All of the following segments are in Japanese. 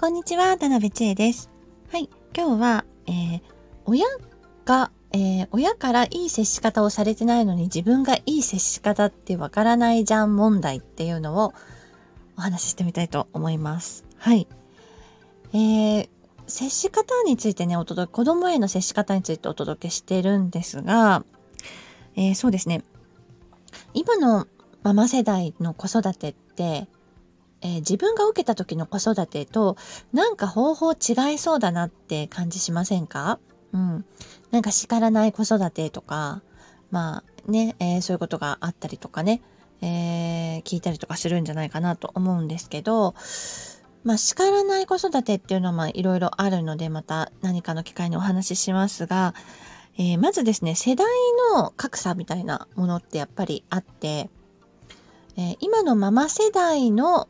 こんにちは、田辺千恵です。はい、今日は、えー、親が、えー、親からいい接し方をされてないのに自分がいい接し方ってわからないじゃん問題っていうのをお話ししてみたいと思います。はい。えー、接し方についてね、お届け、子供への接し方についてお届けしてるんですが、えー、そうですね。今のママ世代の子育てって、えー、自分が受けた時の子育てとなんか方法違いそうだなって感じしませんか？うん。なんか叱らない子育てとか、まあね、えー、そういうことがあったりとかね、えー、聞いたりとかするんじゃないかなと思うんですけど、まあ叱らない子育てっていうのはまあいろいろあるのでまた何かの機会にお話ししますが、えー、まずですね、世代の格差みたいなものってやっぱりあって、えー、今のママ世代の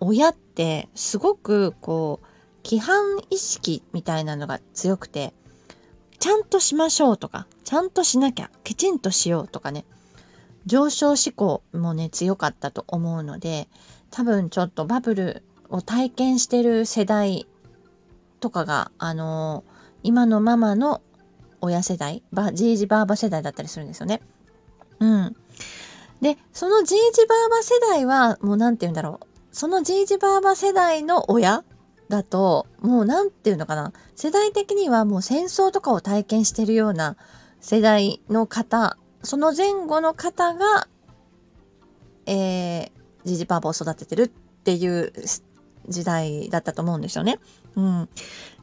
親ってすごくこう規範意識みたいなのが強くてちゃんとしましょうとかちゃんとしなきゃきちんとしようとかね上昇志向もね強かったと思うので多分ちょっとバブルを体験してる世代とかがあのー、今のママの親世代ばじいじばあば世代だったりするんですよね。うん。でそのじいじばあば世代はもう何て言うんだろうそのじいじばあば世代の親だともう何て言うのかな世代的にはもう戦争とかを体験してるような世代の方その前後の方がえー、じいじばあばを育ててるっていう時代だったと思うんですよね。うん。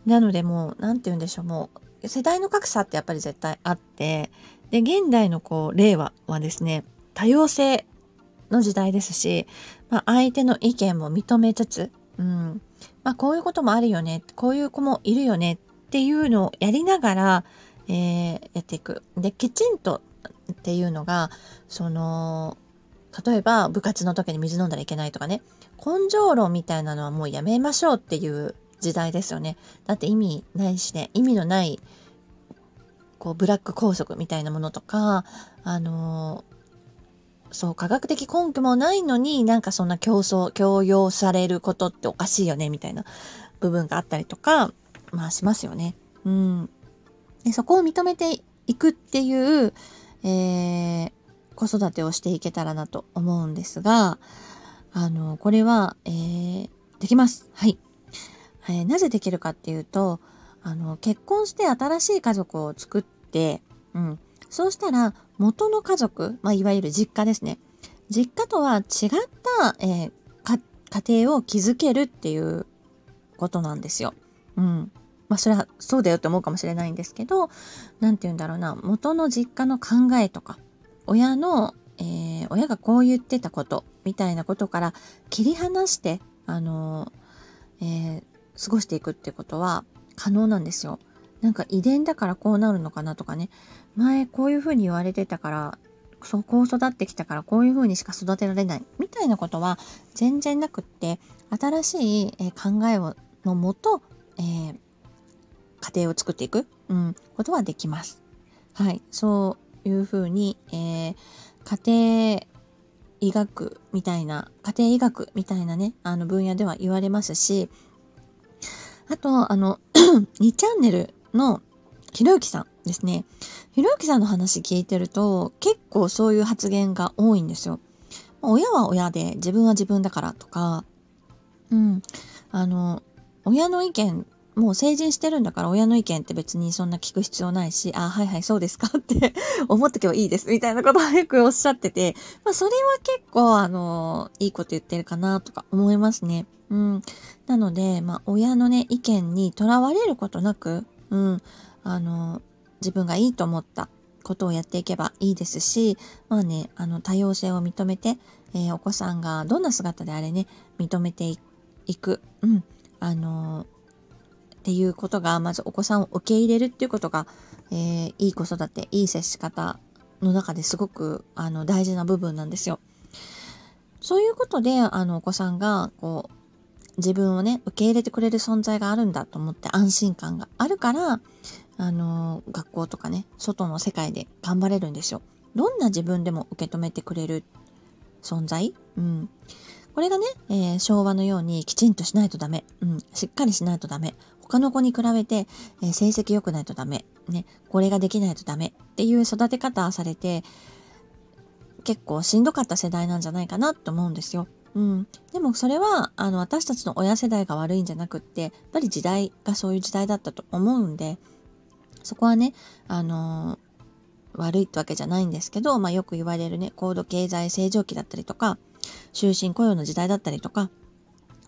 なのでもう何て言うんでしょうもう世代の格差ってやっぱり絶対あってで現代のこう令和はですね多様性の時代ですし、まあ、相手の意見も認めつつ、うんまあ、こういうこともあるよねこういう子もいるよねっていうのをやりながら、えー、やっていく。できちんとっていうのがその例えば部活の時に水飲んだらいけないとかね根性論みたいなのはもうやめましょうっていう時代ですよね。だって意味ないしね意味のないこうブラック拘束みたいなものとかあのそう、科学的根拠もないのになんかそんな競争、強要されることっておかしいよね、みたいな部分があったりとか、まあしますよね。うん。でそこを認めていくっていう、えー、子育てをしていけたらなと思うんですが、あの、これは、えー、できます。はい。えー、なぜできるかっていうと、あの、結婚して新しい家族を作って、うん。そうしたら、元の家族、まあ、いわゆる実家ですね。実家とは違った、えー、家庭を築けるっていうことなんですよ。うん。まあそれはそうだよって思うかもしれないんですけど、何て言うんだろうな、元の実家の考えとか、親の、えー、親がこう言ってたことみたいなことから切り離して、あのー、え、過ごしていくってことは可能なんですよ。なんか遺伝だからこうなるのかなとかね。前こういうふうに言われてたからそこう育ってきたからこういうふうにしか育てられない。みたいなことは全然なくって新しい、え考えをのもと、えー、家庭を作っていく、うん、ことはできます。はい、そういうふうに、えー、家庭医学みたいな家庭医学みたいなねあの分野では言われますしあとあの 2チャンネルのひろゆきさんですね。ひろゆきさんの話聞いてると結構そういう発言が多いんですよ。親は親で自分は自分だからとか、うん、あの、親の意見、もう成人してるんだから親の意見って別にそんな聞く必要ないし、あ、はいはいそうですか って思っとけばいいですみたいなことをよくおっしゃってて、まあそれは結構あの、いいこと言ってるかなとか思いますね。うん。なので、まあ親のね、意見にとらわれることなく、うん、あの、自分がいいと思ったことをやっていけばいいですし、まあね、あの、多様性を認めて、えー、お子さんがどんな姿であれね、認めていく、うん、あのっていうことが、まずお子さんを受け入れるっていうことが、えー、いい子育て、いい接し方の中ですごく、あの、大事な部分なんですよ。そういうことで、あの、お子さんが、こう、自分をね、受け入れてくれる存在があるんだと思って安心感があるから、あの、学校とかね、外の世界で頑張れるんですよ。どんな自分でも受け止めてくれる存在？うん。これがね、えー、昭和のようにきちんとしないとダメ。うん、しっかりしないとダメ。他の子に比べて、えー、成績良くないとダメ。ね、これができないとダメっていう育て方されて、結構しんどかった世代なんじゃないかなと思うんですよ。うん、でもそれはあの私たちの親世代が悪いんじゃなくってやっぱり時代がそういう時代だったと思うんでそこはねあの悪いってわけじゃないんですけど、まあ、よく言われるね高度経済成長期だったりとか終身雇用の時代だったりとか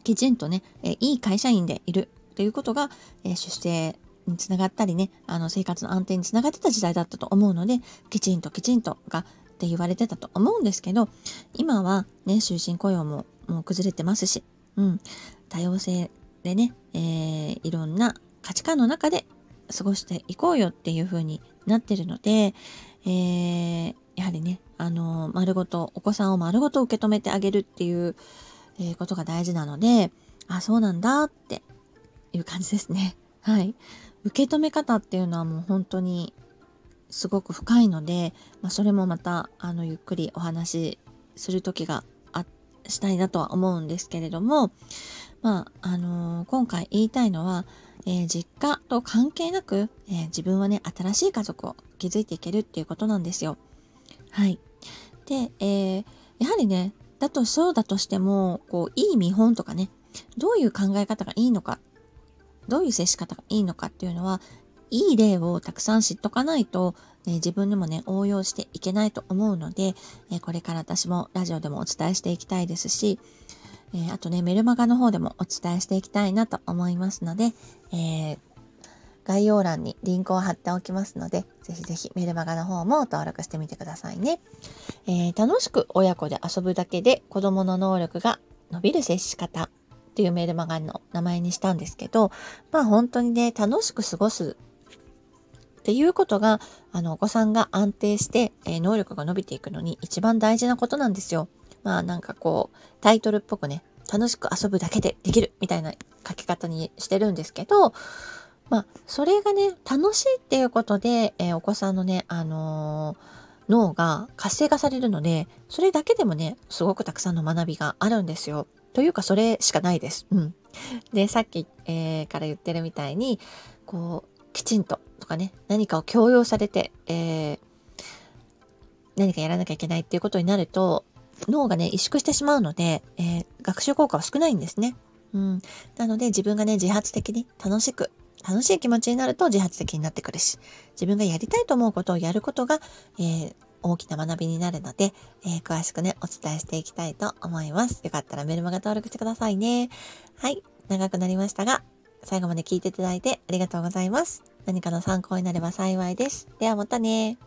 きちんとね、えいい会社員でいるということが、え出生につながったりねあの生活の安定につながってた時代だったと思うのできちんときちんとがって言われてたと思うんですけど今はね終身雇用ももう崩れてますし、うん、多様性でね、えー、いろんな価値観の中で過ごしていこうよっていう風になってるので、えー、やはりね、あの丸ごと、お子さんを丸ごと受け止めてあげるっていう、え、ことが大事なので、あ、そうなんだっていう感じですね。はい。受け止め方っていうのはもう本当にすごく深いので、まあ、それもまたあのゆっくりお話しする時があしたいなとは思うんですけれども、まああのー、今回言いたいのは、えー、実家と関係なく、えー、自分はね新しい家族を築いていけるっていうことなんですよ。はい。で、え、やはりねだとそうだとしてもこういい見本とかねどういう考え方がいいのかどういう接し方がいいのかっていうのはいい例をたくさん知っとかないと、ね、自分でもね、応用していけないと思うので、えこれから私もラジオでもお伝えしていきたいですし、えあとね、メルマガの方でもお伝えしていきたいなと思いますので、え、概要欄にリンクを貼っておきますので、ぜひぜひメルマガの方も登録してみてくださいね。え、楽しく親子で遊ぶだけで子供の能力が伸びる接し方っていうメルマガの名前にしたんですけど、まあ本当にね、楽しく過ごすっていうことが、あの、お子さんが安定して、えー、能力が伸びていくのに一番大事なことなんですよ。まあなんかこう、タイトルっぽくね、楽しく遊ぶだけでできるみたいな書き方にしてるんですけど、まあ、それがね、楽しいっていうことで、えー、お子さんのね、あのー、脳が活性化されるので、それだけでもね、すごくたくさんの学びがあるんですよ。というか、それしかないです。うん。で、さっき、えー、から言ってるみたいに、こう、きちんととかね、何かを強要されて、えー、何かやらなきゃいけないっていうことになると、脳がね、萎縮してしまうので、えー、学習効果は少ないんですね。うん。なので自分がね、自発的に楽しく、楽しい気持ちになると自発的になってくるし、自分がやりたいと思うことをやることが、えー、大きな学びになるので、えー、詳しくね、お伝えしていきたいと思います。よかったらメルマガ登録してくださいね。はい。長くなりましたが、最後まで聞いていただいてありがとうございます。何かの参考になれば幸いです。ではまたね。